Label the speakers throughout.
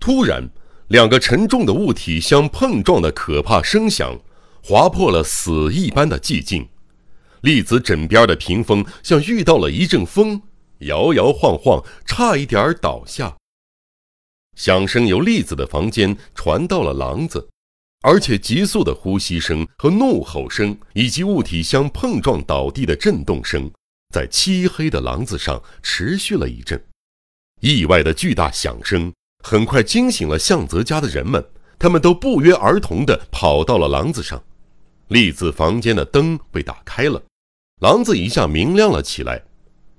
Speaker 1: 突然，两个沉重的物体相碰撞的可怕声响，划破了死一般的寂静。栗子枕边的屏风像遇到了一阵风，摇摇晃晃，差一点倒下。响声由栗子的房间传到了廊子，而且急速的呼吸声和怒吼声，以及物体相碰撞倒地的震动声，在漆黑的廊子上持续了一阵。意外的巨大响声。很快惊醒了向泽家的人们，他们都不约而同地跑到了廊子上。栗子房间的灯被打开了，廊子一下明亮了起来。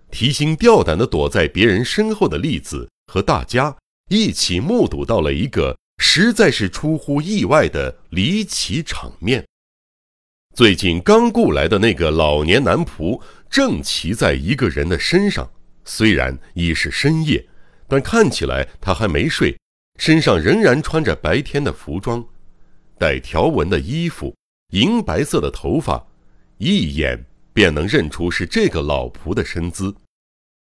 Speaker 1: 提心吊胆地躲在别人身后的栗子和大家一起目睹到了一个实在是出乎意外的离奇场面。最近刚雇来的那个老年男仆正骑在一个人的身上，虽然已是深夜。但看起来他还没睡，身上仍然穿着白天的服装，带条纹的衣服，银白色的头发，一眼便能认出是这个老仆的身姿。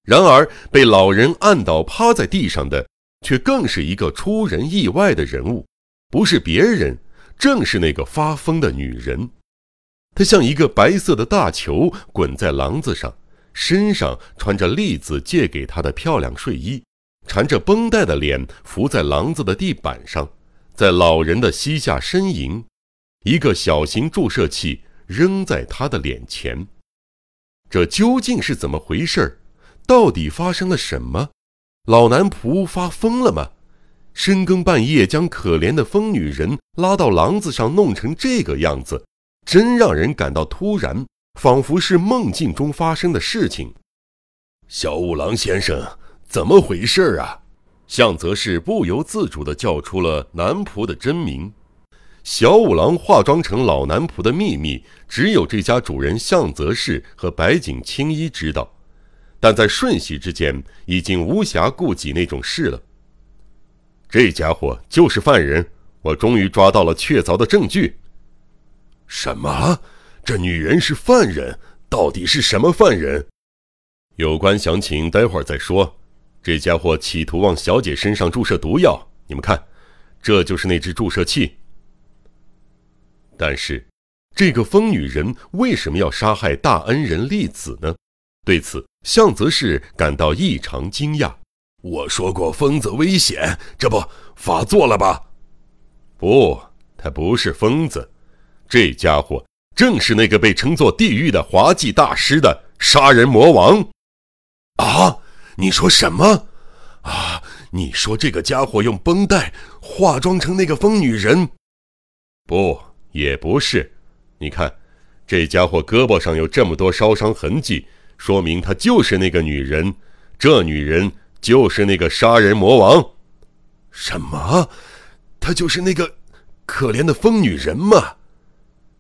Speaker 1: 然而被老人按倒趴在地上的，却更是一个出人意外的人物，不是别人，正是那个发疯的女人。她像一个白色的大球滚在廊子上，身上穿着栗子借给她的漂亮睡衣。缠着绷带的脸伏在廊子的地板上，在老人的膝下呻吟，一个小型注射器扔在他的脸前。这究竟是怎么回事儿到底发生了什么？老男仆发疯了吗？深更半夜将可怜的疯女人拉到廊子上，弄成这个样子，真让人感到突然，仿佛是梦境中发生的事情。小五郎先生。怎么回事啊？向泽氏不由自主地叫出了男仆的真名。小五郎化妆成老男仆的秘密，只有这家主人向泽氏和白井青衣知道。但在瞬息之间，已经无暇顾及那种事了。这家伙就是犯人，我终于抓到了确凿的证据。什么？这女人是犯人？到底是什么犯人？有关详情，待会儿再说。这家伙企图往小姐身上注射毒药，你们看，这就是那只注射器。但是，这个疯女人为什么要杀害大恩人栗子呢？对此，向泽氏感到异常惊讶。我说过，疯子危险，这不发作了吧？不，他不是疯子，这家伙正是那个被称作地狱的滑稽大师的杀人魔王。啊！你说什么？啊！你说这个家伙用绷带化妆成那个疯女人？不，也不是。你看，这家伙胳膊上有这么多烧伤痕迹，说明他就是那个女人。这女人就是那个杀人魔王。什么？她就是那个可怜的疯女人吗？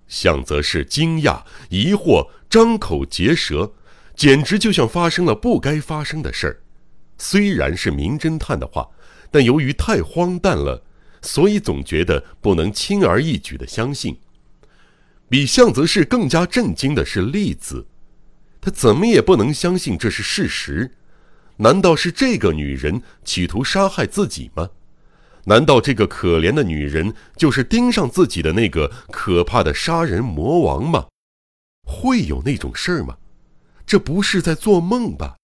Speaker 1: 向泽是惊讶、疑惑，张口结舌。简直就像发生了不该发生的事儿。虽然是名侦探的话，但由于太荒诞了，所以总觉得不能轻而易举的相信。比向泽氏更加震惊的是栗子，他怎么也不能相信这是事实。难道是这个女人企图杀害自己吗？难道这个可怜的女人就是盯上自己的那个可怕的杀人魔王吗？会有那种事儿吗？这不是在做梦吧？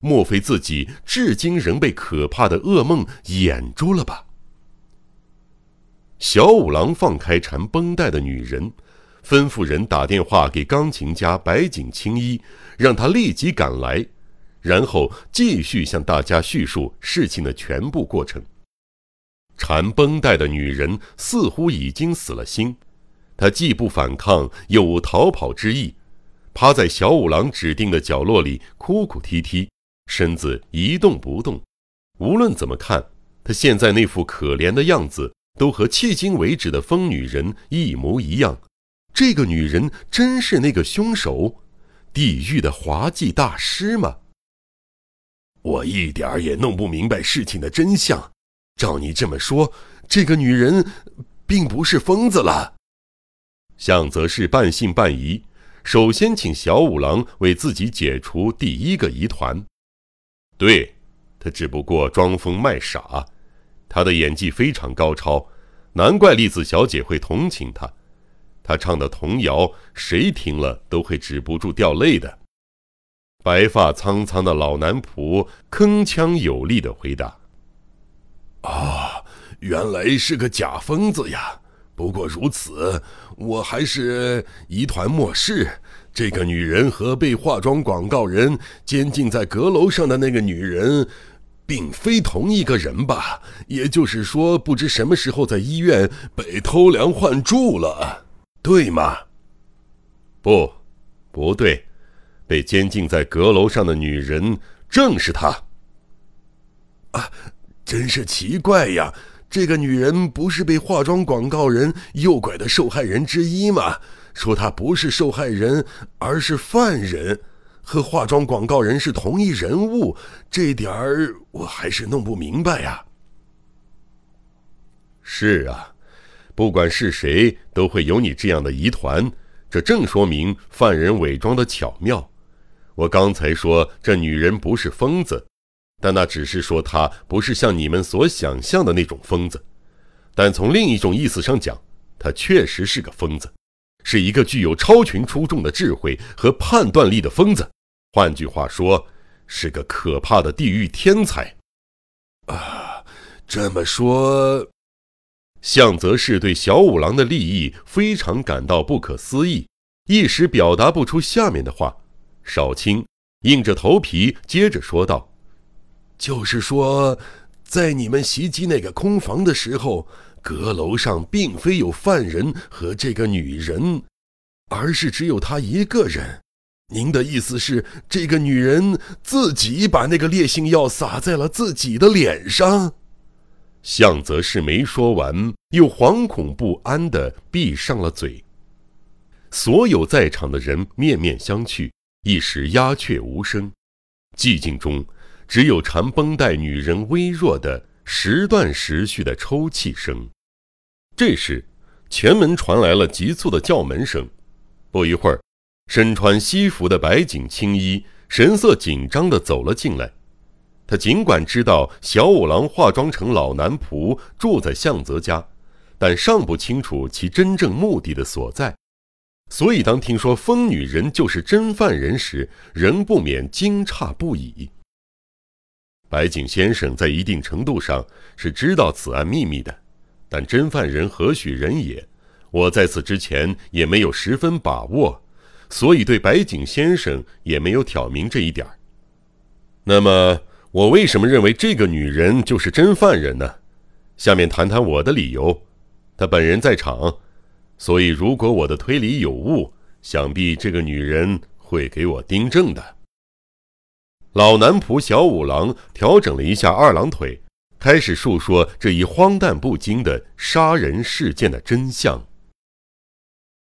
Speaker 1: 莫非自己至今仍被可怕的噩梦掩住了吧？小五郎放开缠绷带的女人，吩咐人打电话给钢琴家白井青衣，让他立即赶来，然后继续向大家叙述事情的全部过程。缠绷带的女人似乎已经死了心，她既不反抗，又无逃跑之意。趴在小五郎指定的角落里，哭哭啼啼，身子一动不动。无论怎么看，他现在那副可怜的样子，都和迄今为止的疯女人一模一样。这个女人真是那个凶手，地狱的滑稽大师吗？我一点儿也弄不明白事情的真相。照你这么说，这个女人并不是疯子了。向泽是半信半疑。首先，请小五郎为自己解除第一个疑团。对，他只不过装疯卖傻，他的演技非常高超，难怪栗子小姐会同情他。他唱的童谣，谁听了都会止不住掉泪的。白发苍苍的老男仆铿锵有力的回答：“
Speaker 2: 啊，原来是个假疯子呀！不过如此，我还是一团漠视。这个女人和被化妆广告人监禁在阁楼上的那个女人。”并非同一个人吧？也就是说，不知什么时候在医院被偷梁换柱了，对吗？
Speaker 1: 不，不对，被监禁在阁楼上的女人正是她。
Speaker 2: 啊，真是奇怪呀！这个女人不是被化妆广告人诱拐的受害人之一吗？说她不是受害人，而是犯人。和化妆广告人是同一人物，这点儿我还是弄不明白呀。
Speaker 1: 是啊，不管是谁，都会有你这样的疑团，这正说明犯人伪装的巧妙。我刚才说这女人不是疯子，但那只是说他不是像你们所想象的那种疯子。但从另一种意思上讲，他确实是个疯子。是一个具有超群出众的智慧和判断力的疯子，换句话说，是个可怕的地狱天才。
Speaker 2: 啊，这么说，
Speaker 1: 向泽氏对小五郎的利益非常感到不可思议，一时表达不出下面的话。少卿硬着头皮接着说道：“
Speaker 2: 就是说，在你们袭击那个空房的时候。”阁楼上并非有犯人和这个女人，而是只有她一个人。您的意思是，这个女人自己把那个烈性药撒在了自己的脸上？
Speaker 1: 向泽是没说完，又惶恐不安地闭上了嘴。所有在场的人面面相觑，一时鸦雀无声。寂静中，只有缠绷带女人微弱的。时断时续的抽泣声。这时，前门传来了急促的叫门声。不一会儿，身穿西服的白景青衣神色紧张地走了进来。他尽管知道小五郎化妆成老男仆住在向泽家，但尚不清楚其真正目的的所在，所以当听说疯女人就是真犯人时，仍不免惊诧不已。白井先生在一定程度上是知道此案秘密的，但真犯人何许人也，我在此之前也没有十分把握，所以对白井先生也没有挑明这一点。那么，我为什么认为这个女人就是真犯人呢？下面谈谈我的理由。她本人在场，所以如果我的推理有误，想必这个女人会给我订正的。老男仆小五郎调整了一下二郎腿，开始述说这一荒诞不经的杀人事件的真相。